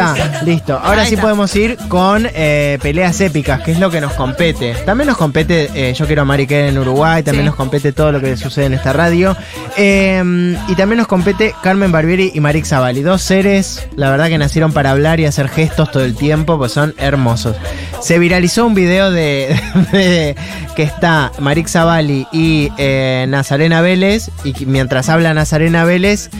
está, listo. Ahora sí podemos ir con eh, peleas épicas, que es lo que nos compete. También nos compete eh, Yo quiero a Mariquel en Uruguay, también Sí. nos compete todo lo que sucede en esta radio. Eh, y también nos compete Carmen Barbieri y Marix Zavalli, dos seres, la verdad que nacieron para hablar y hacer gestos todo el tiempo, pues son hermosos. Se viralizó un video de, de- que está Marix Zavalli y eh, Nazarena Vélez, y que mientras habla Nazarena Vélez,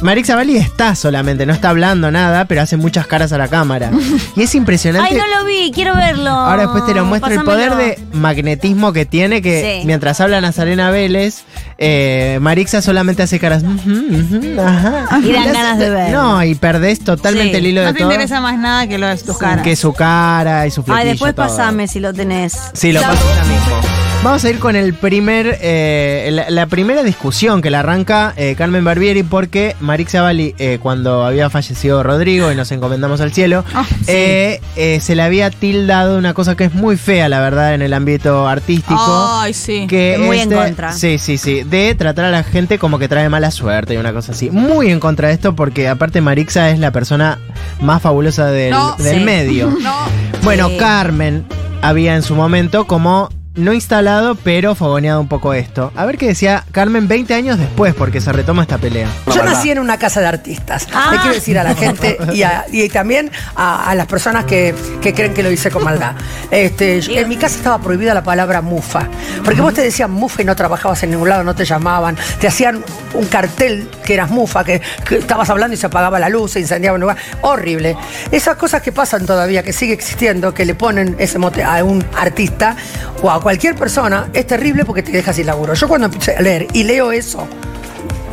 Marix Zavalli está solamente, no está hablando nada, pero hace muchas caras a la cámara. Y es impresionante. Ay, no lo vi, quiero verlo. Ahora después te lo muestro el poder de magnetismo que tiene, que Sí. mientras habla Nazarena Vélez, eh, Marixa solamente hace caras. Y dan ganas de ver. No, y perdés totalmente Sí. el hilo No de te todo. interesa más nada que lo de tus caras. Que su cara y su flequillo. Ay, después todo. pasame si lo tenés. Sí, lo paso ya mismo. Vamos a ir con el primer, eh, la, la primera discusión que la arranca eh, Carmen Barbieri porque Marixa Bali, eh, cuando había fallecido Rodrigo y nos encomendamos al cielo, Ah, sí. eh, se le había tildado una cosa que es muy fea, la verdad, en el ámbito artístico. Ay, sí. que Muy en de- contra. Sí, sí, sí. De tratar a la gente como que trae mala suerte y una cosa así. Muy en contra de esto porque aparte Marixa es la persona más fabulosa del, No. del Sí. medio. No. Bueno. Carmen había en su momento como no instalado, pero fogoneado un poco esto. A ver qué decía Carmen 20 años después, porque se retoma esta pelea. Yo nací en una casa de artistas. Ah. Le quiero decir a la gente y, a- y también a, a las personas que, que creen que lo hice con maldad. Este, yo- en mi casa estaba prohibida la palabra mufa. Porque vos te decían mufa y no trabajabas en ningún lado, no te llamaban. Te hacían un cartel que eras mufa, que, que estabas hablando y se apagaba la luz, se incendiaba un lugar. Horrible. Esas cosas que pasan todavía, que sigue existiendo, que le ponen ese mote a un artista o a cualquier persona, es terrible porque te deja sin laburo. Yo cuando empecé a leer y leo eso,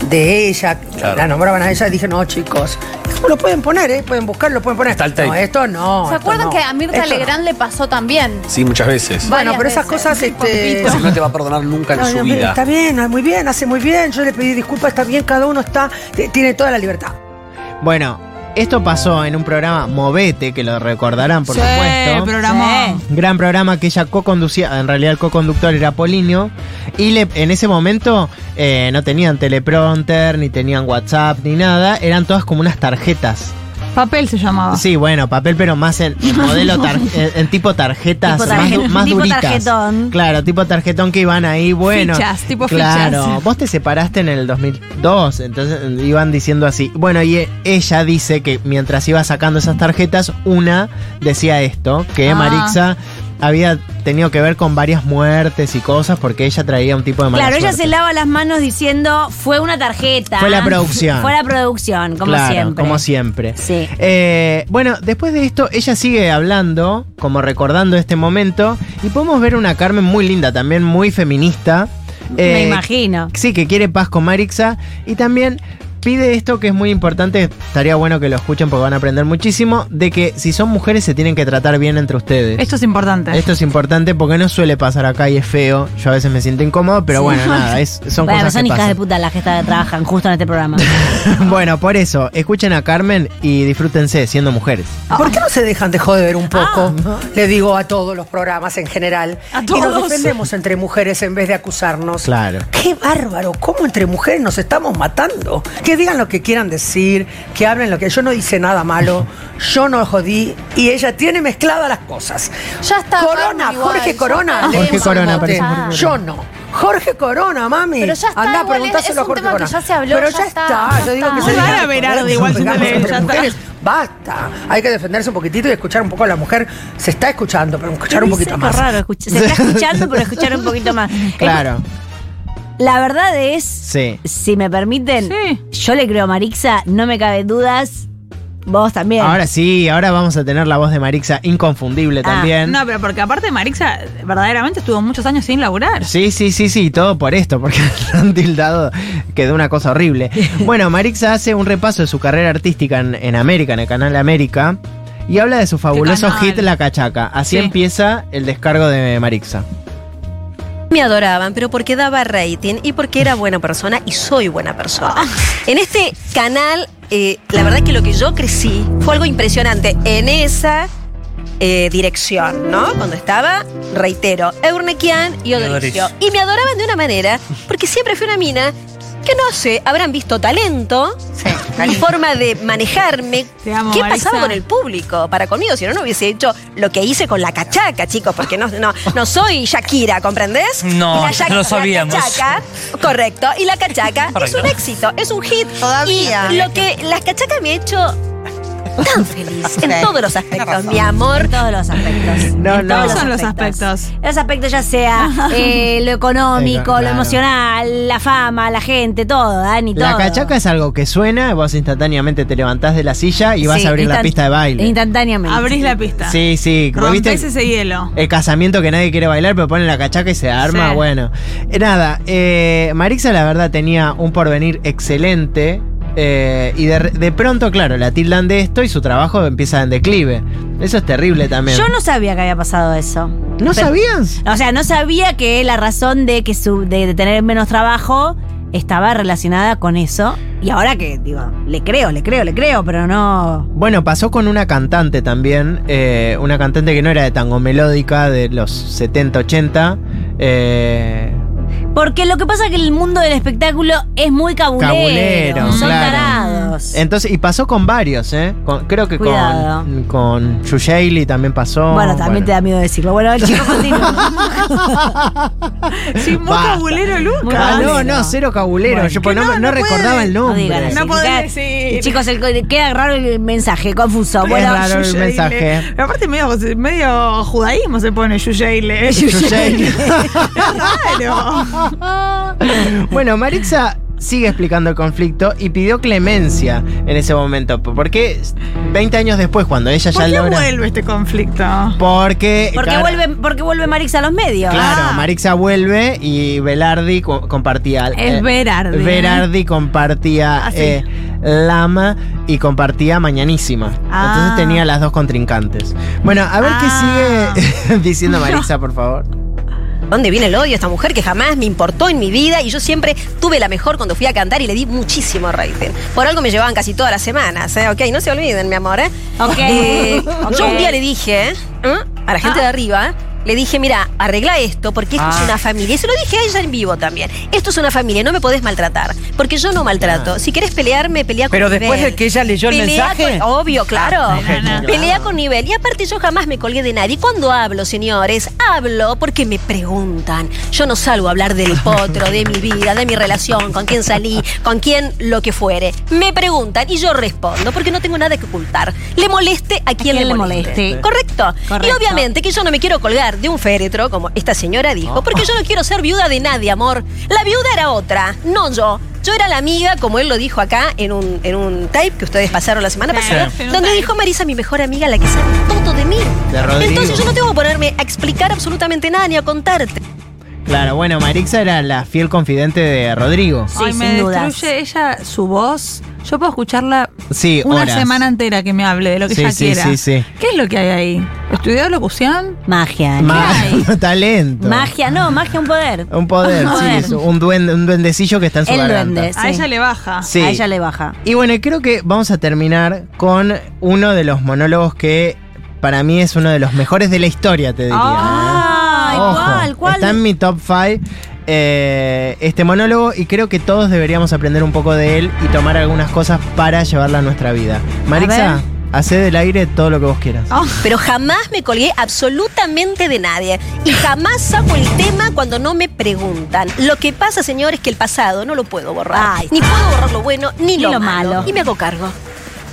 de ella, la nombraban a ella, dije, no, chicos, lo pueden poner, ¿eh? Pueden buscarlo, lo pueden poner. Está el tape. No, esto no. ¿Se esto acuerdan no. que a Mirta Esto no. Legrand le pasó también? Sí, muchas veces. Bueno, pero esas veces. cosas, este. No te va a perdonar nunca en No, su no, vida. Está bien, muy bien, hace muy bien. Yo le pedí disculpas, está bien, cada uno está, tiene toda la libertad. Bueno, esto pasó en un programa Movete, que lo recordarán, por Sí, supuesto. programón. Gran programa que ella co-conducía, en realidad el co-conductor era Polinio, y le- en ese momento eh, no tenían teleprompter, ni tenían WhatsApp, ni nada, eran todas como unas tarjetas. Papel se llamaba. Sí, bueno, papel, pero más en, en modelo, tar- en, en tipo tarjetas, Tipo más, tipo duritas. tarjetón. Claro, tipo tarjetón que iban ahí, bueno. Fichas, tipo Claro, fichas. vos te separaste en el 2002, entonces iban diciendo así. Bueno, y ella dice que mientras iba sacando esas tarjetas, una decía esto, que Ah. Marixa había tenido que ver con varias muertes y cosas porque ella traía un tipo de mala Claro, ella se lava las manos diciendo fue una tarjeta. Fue la producción. Fue la producción, como Claro, siempre. como siempre. Sí. Eh, bueno, después de esto, ella sigue hablando, como recordando este momento, y podemos ver una Carmen muy linda, también muy feminista. Me eh, imagino. Sí, que quiere paz con Marixa, y también pide esto que es muy importante, estaría bueno que lo escuchen porque van a aprender muchísimo, de que si son mujeres se tienen que tratar bien entre ustedes. Esto es importante. Esto es importante porque no suele pasar acá y es feo. Yo a veces me siento incómodo, pero bueno, nada, es, son bueno, cosas son que hijas pasan. de puta las que está- trabajan justo en este programa. bueno, por eso, escuchen a Carmen y disfrútense siendo mujeres. ¿Por qué no se dejan de joder un poco? Le digo a todos los programas en general. A Y nos todos. defendemos entre mujeres en vez de acusarnos. Claro. Qué bárbaro, cómo entre mujeres nos estamos matando. Que digan lo que quieran decir, que hablen lo que. Yo no hice nada malo, yo no jodí y ella tiene mezcladas las cosas. Ya está Corona, igual, Jorge Corona. está. Jorge Corona, parece Yo no. Jorge Corona, mami. Pero ya está, Andá a igual, es a Jorge tema que Corona. ya se habló, Pero ya ya está, está. Yo digo que se igual, está. mujeres. Basta. Hay que defenderse un poquitito y escuchar un poco a la mujer. Se está escuchando, pero escuchar un poquito más. raro, se está escuchando, pero escuchar un poquito más. Claro, La verdad es, sí. si me permiten, Sí. yo le creo a Marixa, no me cabe dudas. Vos también. Ahora sí, ahora vamos a tener la voz de Marixa inconfundible Ah, también. No, pero porque aparte Marixa verdaderamente estuvo muchos años sin laburar. Sí, sí, sí, sí, todo por esto, porque han tildado que de una cosa horrible. Bueno, Marixa hace un repaso de su carrera artística en, en América, en el canal América, y habla de su fabuloso hit La Cachaca. Así Sí. empieza el descargo de Marixa. Me adoraban, pero porque daba rating y porque era buena persona y soy buena persona. En este canal, eh, la verdad que lo que yo crecí fue algo impresionante en esa eh, dirección, ¿no? Cuando estaba, reitero, Eurnequian y Odoricio. Y me adoraban de una manera, porque siempre fui una mina que no sé, habrán visto talento, mi forma de manejarme. Te amo, ¿Qué Marisa. pasaba con el público para conmigo? Si no, no hubiese hecho lo que hice con la cachaca, chicos, porque no, no, no soy Shakira, ¿comprendés? No, Y la lo sabíamos. La cachaca, correcto, y la cachaca es un éxito, es un hit. Todavía. Y lo que la cachaca me ha hecho tan feliz en todos los aspectos, mi amor. En todos los aspectos. No, En no. todos ¿Cuáles son los aspectos? Los aspectos ya sea eh, lo económico, Claro. lo emocional, la fama, la gente, todo, Dani, todo. La cachaca es algo que suena, vos instantáneamente te levantás de la silla y vas Sí, a abrir la pista de baile. Instantáneamente. Abrís la pista. Sí, sí, como Rompés viste ese hielo. el casamiento que nadie quiere bailar, pero ponen la cachaca y se arma, Sí. bueno. Eh, nada, eh, Marixa la verdad tenía un porvenir excelente. Eh, y de, de pronto, claro, la tildan de esto y su trabajo empieza en declive. Eso es terrible también. Yo no sabía que había pasado eso. ¿No Pero- sabías? O sea, no sabía que la razón de que su, de, de tener menos trabajo estaba relacionada con eso. Y ahora que, digo, le creo, le creo, le creo, pero no. Bueno, pasó con una cantante también, eh, una cantante que no era de tango melódica de los 70, 80. eh, Porque lo que pasa es que el mundo del espectáculo es muy cabulero. Cabulero, son claro. tarados. entonces, y pasó con varios, ¿eh? Con- creo que Cuidado. con, con Yuyeili también pasó. bueno, también te da miedo decirlo. Bueno, el chico continúa. Muy Basta. cabulero, Lucas. Ah, no, no, cero cabulero. Bueno. Yo pues, Que no, no, no no recordaba puede. el No nombre. digan así. No podés Queda- decir. Chicos, el- queda raro el mensaje, confuso. Es Bueno, raro el mensaje. Pero aparte medio, medio judaísmo se pone Yuyeile. Yuyeili. Claro. bueno, Marixa sigue explicando el conflicto y pidió clemencia en ese momento. Porque 20 años después, cuando ella ¿Por ya qué logra. vuelve este conflicto? Porque. ¿Por qué claro, vuelve, por qué vuelve Marix a los medios? Claro, Ah. Marixa vuelve y Velardi co- compartía. Es ¿eh? Verardi compartía Ah, sí. eh, Lama y compartía Mañanísima. Ah. Entonces tenía las dos contrincantes. Bueno, a ver Ah. qué sigue diciendo Marixa, por favor. ¿Dónde viene el odio a esta mujer que jamás me importó en mi vida y yo siempre tuve la mejor cuando fui a cantar y le di muchísimo rating? Por algo me llevaban casi todas las semanas, ¿eh? Ok, no se olviden, mi amor, ¿eh? Ok. Eh, Ok. Yo un día le dije, ¿eh? a la gente de arriba, le dije, mira, arregla esto porque esto es Ah. una familia. Y se lo dije a ella en vivo también. Esto es una familia, no me podés maltratar. Porque yo no maltrato. Si querés pelearme, pelea con Pero nivel. después de que ella leyó el Pelea mensaje. con- obvio, claro. Ah, no, no. Pelea con nivel. Y aparte yo jamás me colgué de nadie. Cuando hablo, señores, hablo porque me preguntan. Yo no salgo a hablar del potro, de mi vida, de mi relación, con quién salí, con quién lo que fuere. Me preguntan y yo respondo porque no tengo nada que ocultar. Le moleste a quien, quien le le moleste. moleste. Correcto. Correcto. Y obviamente que yo no me quiero colgar de un féretro, como esta señora dijo, porque yo no quiero ser viuda de nadie, amor. La viuda era otra, no yo. Yo era la amiga, como él lo dijo acá en un, en un tape que ustedes pasaron la semana pasada, donde dijo Marisa, mi mejor amiga, la que sabe todo de mí. De Rodrigo. Entonces yo no tengo que ponerme a explicar absolutamente nada ni a contarte. Claro, bueno, Marixa era la fiel confidente de Rodrigo. Sí, Ay, me sin dudas. destruye ella su voz. Yo puedo escucharla Sí, una horas. semana entera que me hable de lo que Sí, ella sí, quiera. sí, sí. ¿Qué es lo que hay ahí? ¿Estudió locución? Magia. Ma- hay? talento. Magia, no, magia, un poder. Un poder, Un sí, poder. es un, duende, un duendecillo que está en su El garganta. duende. A Sí. ella le baja. Sí. A ella le baja. Y bueno, y creo que vamos a terminar con uno de los monólogos que para mí es uno de los mejores de la historia, te diría. Ay, ¿eh? Ojo, ¿cuál, cuál? Está en mi top 5 este monólogo y creo que todos deberíamos aprender un poco de él y tomar algunas cosas para llevarla a nuestra vida. Marixa, hacé del aire todo lo que vos quieras. Oh, Pero jamás me colgué absolutamente de nadie. Y jamás saco el tema cuando no me preguntan. Lo que pasa, señor, es que el pasado no lo puedo borrar. Ay. Ni puedo borrar lo bueno ni, Ni lo, lo malo. malo. Y me hago cargo.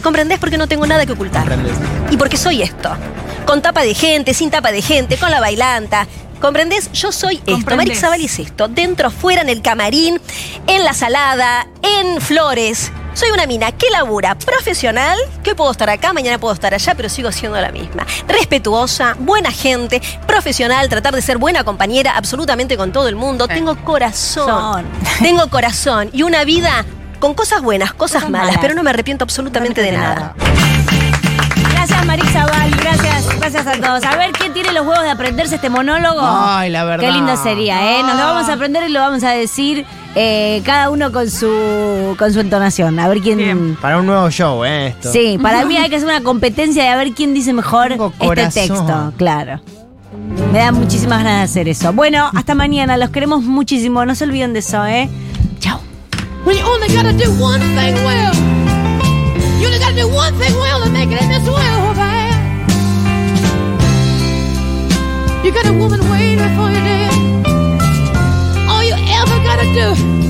¿Comprendés? Porque no tengo nada que ocultar. ¿Comprendés? Y porque soy esto. Con tapa de gente, sin tapa de gente, con la bailanta. ¿Comprendés? Yo soy esto. Marix Zaval es esto. Dentro, fuera, en el camarín, en la salada, en flores. Soy una mina que labura profesional, que puedo estar acá, mañana puedo estar allá, pero sigo siendo la misma. Respetuosa, buena gente, profesional, tratar de ser buena compañera absolutamente con todo el mundo. Tengo corazón. Son. Tengo corazón y una vida con cosas buenas, cosas, Cosas malas, malas. pero no me arrepiento absolutamente de nada. Gracias, Marisa. Gracias, a todos. A ver quién tiene los huevos de aprenderse este monólogo. Ay, la verdad. Qué lindo sería, ¿eh? Nos lo vamos a aprender y lo vamos a decir eh, cada uno con su, con su entonación. A ver quién. Bien. Para un nuevo show, ¿eh? Esto. Sí, para mí hay que hacer una competencia de a ver quién dice mejor Tengo este corazón. texto. Claro. Me da muchísimas ganas de hacer eso. Bueno, hasta mañana. Los queremos muchísimo. No se olviden de eso, ¿eh? Chao. when you only gotta do one thing well. You only gotta do one thing well to make it in this world, Got a woman waiting for you there. All you ever got to do